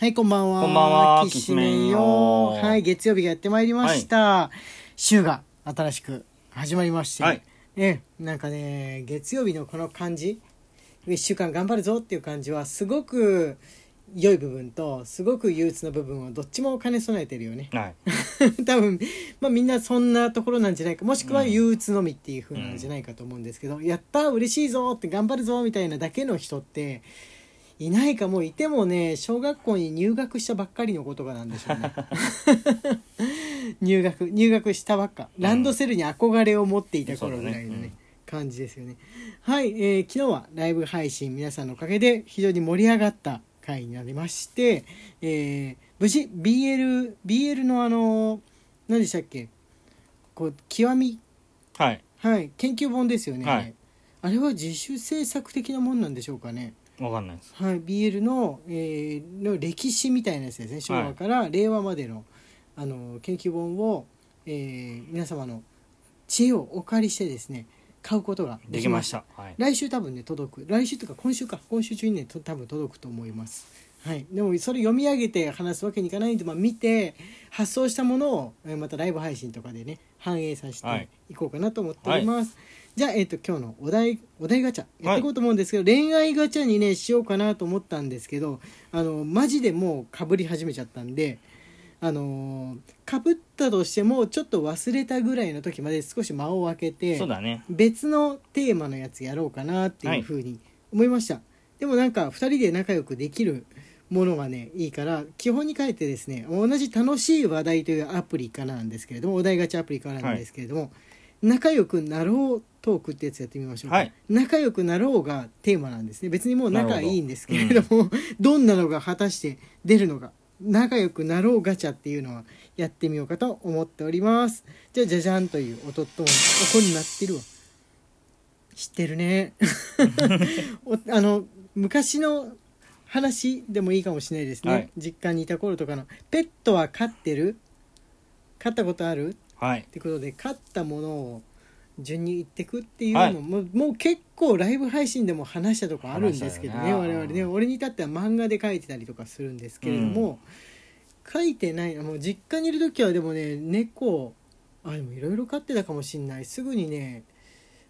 はい、こんばんは。こんばんはきしめんよ。はい、月曜日がやってまいりました。週が新しく始まりまして。はいね、なんかね、月曜日のこの感じ、一週間頑張るぞっていう感じは、すごく良い部分と、すごく憂鬱な部分をどっちも兼ね備えてるよね。はい。多分、まあみんなそんなところなんじゃないか。もしくは憂鬱のみっていう風なんじゃないかと思うんですけど、やったー嬉しいぞって頑張るぞみたいなだけの人って、いないかもういてもね小学校に入学したばっかりのことがなんでしょうね。入学入学したばっか。ランドセルに憧れを持っていた頃ぐらいのね,、ね。うん。感じですよね。はい、えー昨日はライブ配信皆さんのおかげで非常に盛り上がった回になりまして、えー無事 BL, BL のあの何でしたっけ？こう極み？はい。はい研究本ですよね、はい。あれは自主制作的なもんなんでしょうかねわかんないです。はい、BL の,、えーの歴史みたいなやつですね。昭和から令和までの,、あの研究本を、えー皆様の知恵をお借りしてですね買うことができました。はい。来週多分ね届く。来週とか今週か。今週中にねと多分届くと思います。はい。でもそれ読み上げて話すわけにいかないんで、まあ、見て発送したものをえーまたライブ配信とかでね反映させはい。ていこうかなと思っております、じゃあ、えっと今日のお題お題ガチャやっていこうと思うんですけど、恋愛ガチャにねしようかなと思ったんですけどあのマジでもうかぶり始めちゃったんであのかぶったとしてもちょっと忘れたぐらいの時まで少し間を空けてそうだね。別のテーマのやつやろうかなっていうふうに思いました、でもなんか2人で仲良くできるものがねいいから基本に変えてですね同じ楽しい話題というアプリからなんですけれどもお題ガチャアプリからなんですけれども、仲良くなろうトークってやつやってみましょうか、はい。仲良くなろうがテーマなんですね。別にもう仲いいんですけれどもど。んなのが果たして出るのか。仲良くなろうガチャっていうのはやってみようかと思っております。じゃあじゃじゃんという音ともあこれ鳴ってるわ。知ってるね。おあの昔の話でもいいかもしれないですね、はい。実家にいた頃とかのペットは飼ってる？飼ったことある？はい。っ。てことで飼ったものを順に言ってくっていうのはい。も、もう結構ライブ配信でも話したとこあるんですけどね話したよね我々ね。俺に至っては漫画で書いてたりとかするんですけれども、書いてないもう実家にいる時はでもね猫あでもいろいろ飼ってたかもしんない。すぐにね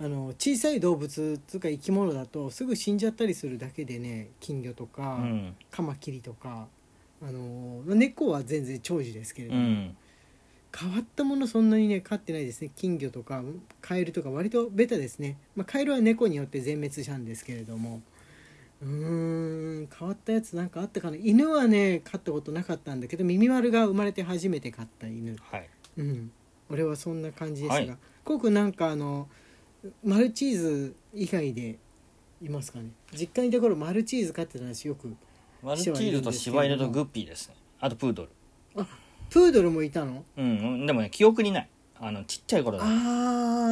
あの小さい動物とか生き物だとすぐ死んじゃったりするだけでね金魚とうか、ん。カマキリとかあの猫は全然長寿ですけれども、うん。変わったものそんなにね飼ってないですね。金魚とかカエルとか割とベタですね、まあ、カエルは猫によって全滅したんですけれども。うーん変わったやつなんかあったかな。犬はね飼ったことなかったんだけど耳丸が生まれて初めて飼った犬。はい。うん。俺はそんな感じですが、はい。コウ君なんかあのマルチーズ以外でいますかね？実家にいた頃マルチーズ飼ってたんですよくマルチーズと柴犬とグッピーですね。あとプードル。プードルもいたの？うん。でもね、記憶にない。あの、ちっちゃい頃だ。あ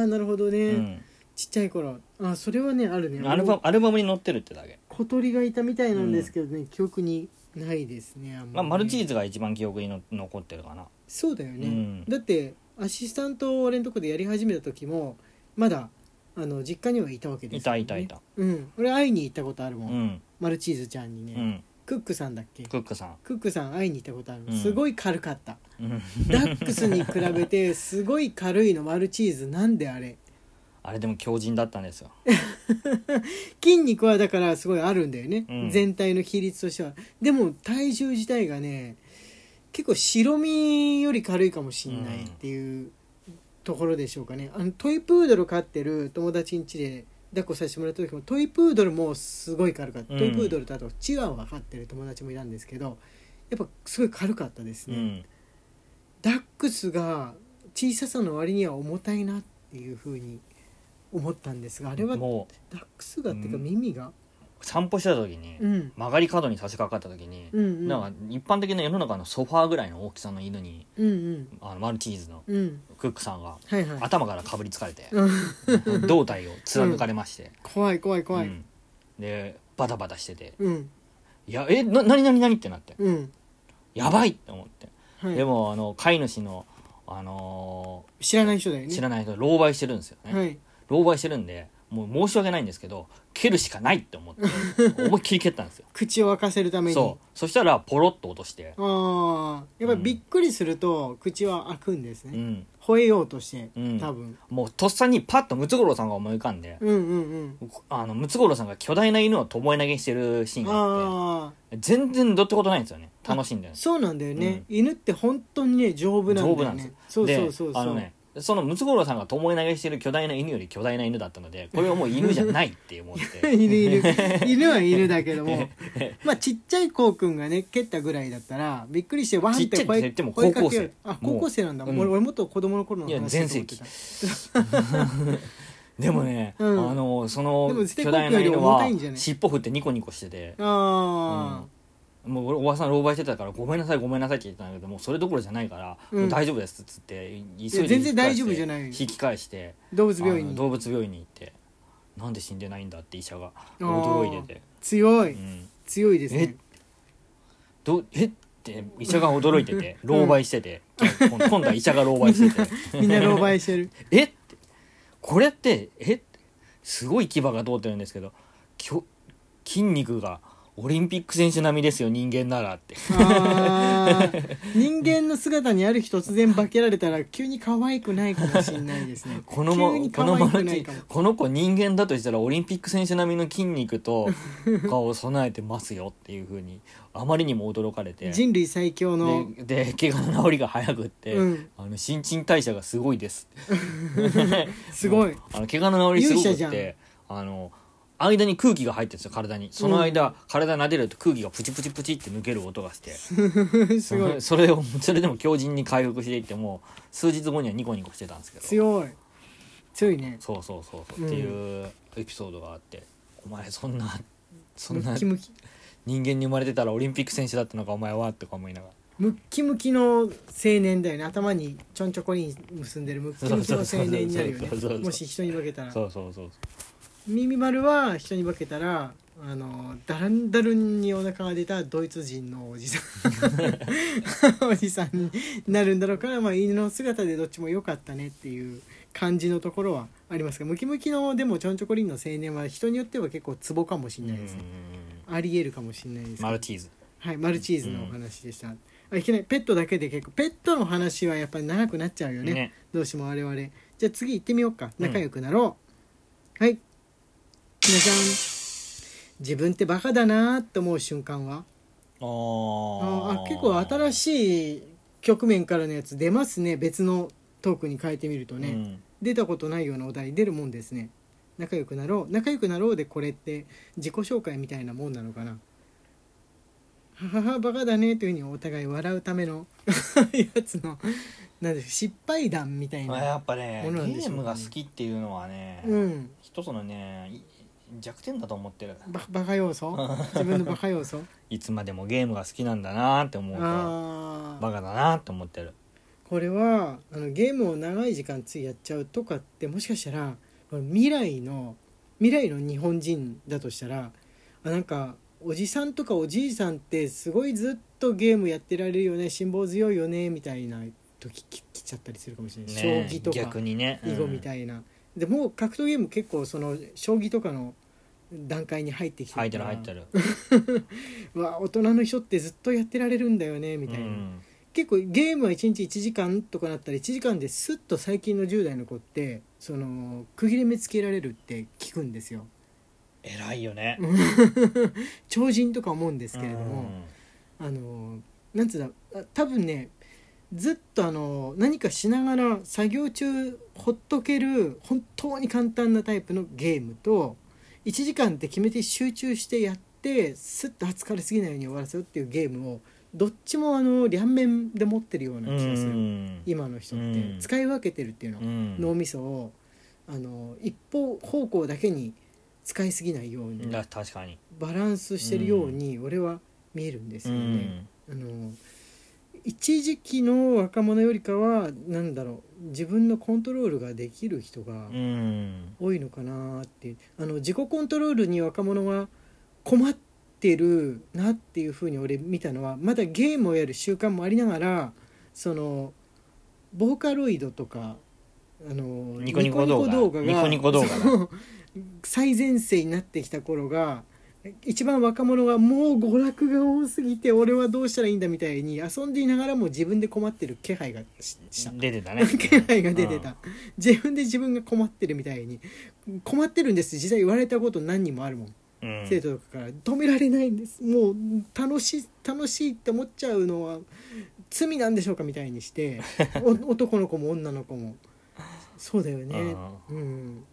あなるほどね、うん。ちっちゃい頃あそれはねあるねアルバム、アルバムに載ってるってだけ。小鳥がいたみたいなんですけどね、記憶にないですねあんまあ、マルチズーズが一番記憶にの残ってるかな。そうだよね、うんだってアシスタントを俺のとこでやり始めた時もまだあの実家にはいたわけですいたいたいた。うん俺会いに行ったことあるもん、うん。マルチーズちゃんにね、うん。クックさんだっけ？クックさん。クックさん会いに行ったことある、うんすごい軽かったうん。ダックスに比べて すごい軽いのマルチーズなんであれあれでも強靭だったんですよ。筋肉はだからすごいあるんだよね、うん全体の比率としてはでも体重自体がね結構白身より軽いかもしんないっていうところでしょうかね。あのトイプードル飼ってる友達ん家で抱っこさせてもらった時もトイプードルもすごい軽かった、うん。トイプードルとあとチワワ飼ってる友達もいたんですけどやっぱすごい軽かったですね、うん。ダックスが小ささの割には重たいなっていうふうに思ったんですがあれはもダックスがっていうかうん耳が、う、散歩してた時に、うん、曲がり角に差し掛かった時に、うんうん。なんか一般的な世の中のソファーぐらいの大きさの犬にうんうん。あのマルチーズのうん。クックさんがはいはい。頭からかぶりつかれて、うん。胴体を貫かれまして、怖い怖い怖い。うん。でバタバタしてて。うん「いやえな何何何?」ってなって。うん「やばい!」って思って、はい。でもあの飼い主の、あの知らない人だよね。ー知らない人狼狽してるんですよね、はい。狼狽してるんでもう申し訳ないんですけど蹴るしかないって思って 思いっきり蹴ったんですよ。口を沸かせるために。そう。そしたらポロッと落として。ああやっぱりびっくりすると口は開くんですね、うん。吠えようとして、うん。多分。もうとっさにパッとムツゴロウさんが思い浮かんで、うんうんうん。あのムツゴロウさんが巨大な犬を巴投げしてるシーンがあって全然どってことないんですよね。楽しいんだよねそうなんだよね、犬って本当にね丈夫なんだよね。丈夫なんですよ。そうでそうそうそう。あのねそのムツゴロウさんが巴投げしてる巨大な犬より巨大な犬だったので これはもう犬じゃないって思って。犬 犬犬は犬だけども まあちっちゃいこうくんがね蹴ったぐらいだったらびっくりしてワンってて声言っても高校生。あ高校生なんだ、もう俺俺もっと子供の頃のいや話全盛期。でもね、うん。あのその巨大な犬は尻尾振ってニコニコしてて、たあもう俺おばさん狼狽してたからごめんなさいごめんなさいって言ってたんだけどもうそれどころじゃないから、うん。大丈夫ですっつって急いで全然大丈夫じゃない。引き返してあ動物病院に動物病院に行ってなんで死んでないんだって医者がー。驚いてて、強い。うん、強いですね。どえ？って医者が驚いてて狼狽してて、今今度は医者が狼狽してて。みんな狼狽してる。え？って。これってえ？すごい牙が通ってるんですけどきょ筋肉がオリンピック選手並みですよ人間ならって。人間の姿にある日突然化けられたら急に可愛くないかもしれないですね。このもこのこの子人間だとしたらオリンピック選手並みの筋肉と顔を 備えてますよっていうふうにあまりにも驚かれて。人類最強のでで怪我の治りが早くって、うん。あの新陳代謝がすごいですすごい。あの怪我の治りすごくってあの間に空気が入ってるんですよ体に。その間、体撫でると空気がプチプチプチって抜ける音がして。すごい。それをそれでも強靭に回復していっても数日後にはニコニコしてたんですけど。強い。強いね。そうそうそうそう、う。んっていうエピソードがあって。お前そんなそんムなッキムキ。人間に生まれてたらオリンピック選手だったのかお前はとか思いながら。ムッキムキの青年だよね。頭にちょんちょこに結んでるムッキムキの青年になるよね。そうそうそうそうもし人に化けたら。そうそうそう耳丸は人に化けたらあのだらんだるんにお腹が出たドイツ人のおじさん。おじさんになるんだろうから、まあ、犬の姿でどっちも良かったねっていう感じのところはありますがムキムキのでもちょんちょこりんの青年は人によっては結構ツボかもしれないですね。ありえるかもしれないです。マルチーズ。はい、マルチーズのお話でした、あいきなりペットだけで結構ペットの話はやっぱり長くなっちゃうよね。ね。どうしても我々。じゃあ次行ってみようか。うん仲良くなろう、はい皆さん自分ってバカだなって思う瞬間は？ああ結構新しい局面からのやつ出ますね。別のトークに変えてみるとね、うん。出たことないようなお題出るもんですね。仲良くなろう。仲良くなろうでこれって自己紹介みたいなもんなのかな。はははバカだねというふうにお互い笑うための やつのなんで失敗談みたいまあなやっぱねものなんでゲしょうね。ームが好きっていうのはね、うん。一つのねい弱点だと思ってる。ババカ要素？自分のバカ要素？いつまでもゲームが好きなんだなって思うとバカだなって思ってる。これはあのゲームを長い時間ついやっちゃうとかってもしかしたら未来の未来の日本人だとしたらあなんかおじさんとかおじいさんってすごいずっとゲームやってられるよね辛抱強いよねみたいな時き来ちゃったりするかもしれない、ね将棋とかね、囲碁みたいな、でもう格闘ゲーム結構その将棋とかの段階に入ってきて入ってる入ってる。う わ大人の人ってずっとやってられるんだよねみたいな、うん。結構ゲームは1日1時間とかなったら1時間ですっと最近の10代の子ってその区切れ目つけられるって聞くんですよ。偉いよね。超人とか思うんですけれども、あのなんつうんだあ多分ねずっとあの何かしながら作業中ほっとける本当に簡単なタイプのゲームと1時間って決めて集中してやってスッと疲れすぎないように終わらせるっていうゲームをどっちもあの両面で持ってるようなうん気がする、うん。今の人って。うん。使い分けてるっていうの、うん。脳みそをあの一方方向だけに使いすぎないように。だ確かに。バランスしてるように俺は見えるんですよね。あの一時期の若者よりかはなんだろう自分のコントロールができる人が多いのかなってあの自己コントロールに若者が困ってるなっていうふうに俺見たのはまだゲームをやる習慣もありながらそのボーカロイドとかあのニコニコ動画。が 最前線になってきた頃が一番若者がもう娯楽が多すぎて俺はどうしたらいいんだみたいに遊んでいながらも自分で困ってる気配がしした。出てたね。気配が出てた、自分で自分が困ってるみたいに。困ってるんです。実際言われたこと何人もあるもん。うん。生徒とかから。止められないんです。もう楽しい楽しいって思っちゃうのは罪なんでしょうかみたいにして お男の子も女の子も。そうだよね。うん。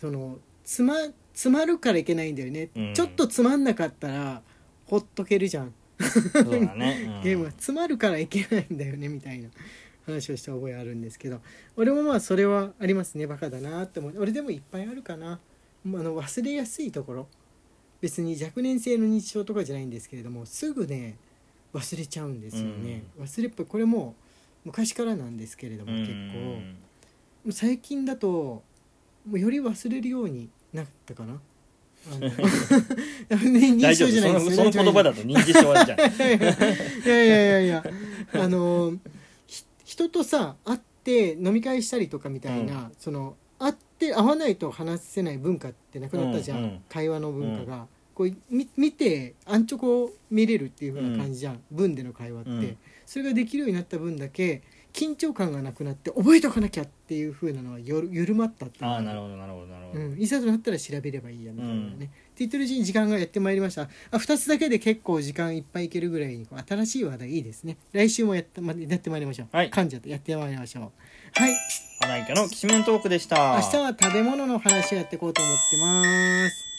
そのつまつまるからいけないんだよね、うん。ちょっとつまんなかったらほっとけるじゃん。そうだね、うん。ゲームはつまるからいけないんだよねみたいな話をした覚えあるんですけど。俺もまあそれはありますねバカだなって思う。俺でもいっぱいあるかな。まああの忘れやすいところ。別に若年性の日常とかじゃないんですけれどもすぐね忘れちゃうんですよね、忘れっぽい。これも昔からなんですけれどもうん。結構。最近だともうより忘れるようになったかな？大丈夫。そのじゃないですその言葉だと認知症じゃん。いやいやいやいやあのひ人とさ会って飲み会したりとかみたいな、その会って会わないと話せない文化ってなくなったじゃん、うんうん会話の文化が、こうみ見てアンチョコ見れるっていう風な感じじゃん、文での会話って、うん。それができるようになった分だけ緊張感がなくなって覚えとかなきゃっていう風なのはよる緩まったっていう。ああなるほどなるほどなるほど、うん、いざとなったら調べればいいやみたいなね、って言ってるうちに時間がやってまいりました。あ2つだけで結構時間いっぱいいけるぐらいにこう新しい話題いいですね。来週もやって,、ま、やってまいりましょう、はい。噛んじゃってやってまいりましょう。はい。花池のきしめんトークでした。明日は食べ物の話をやっていこうと思ってます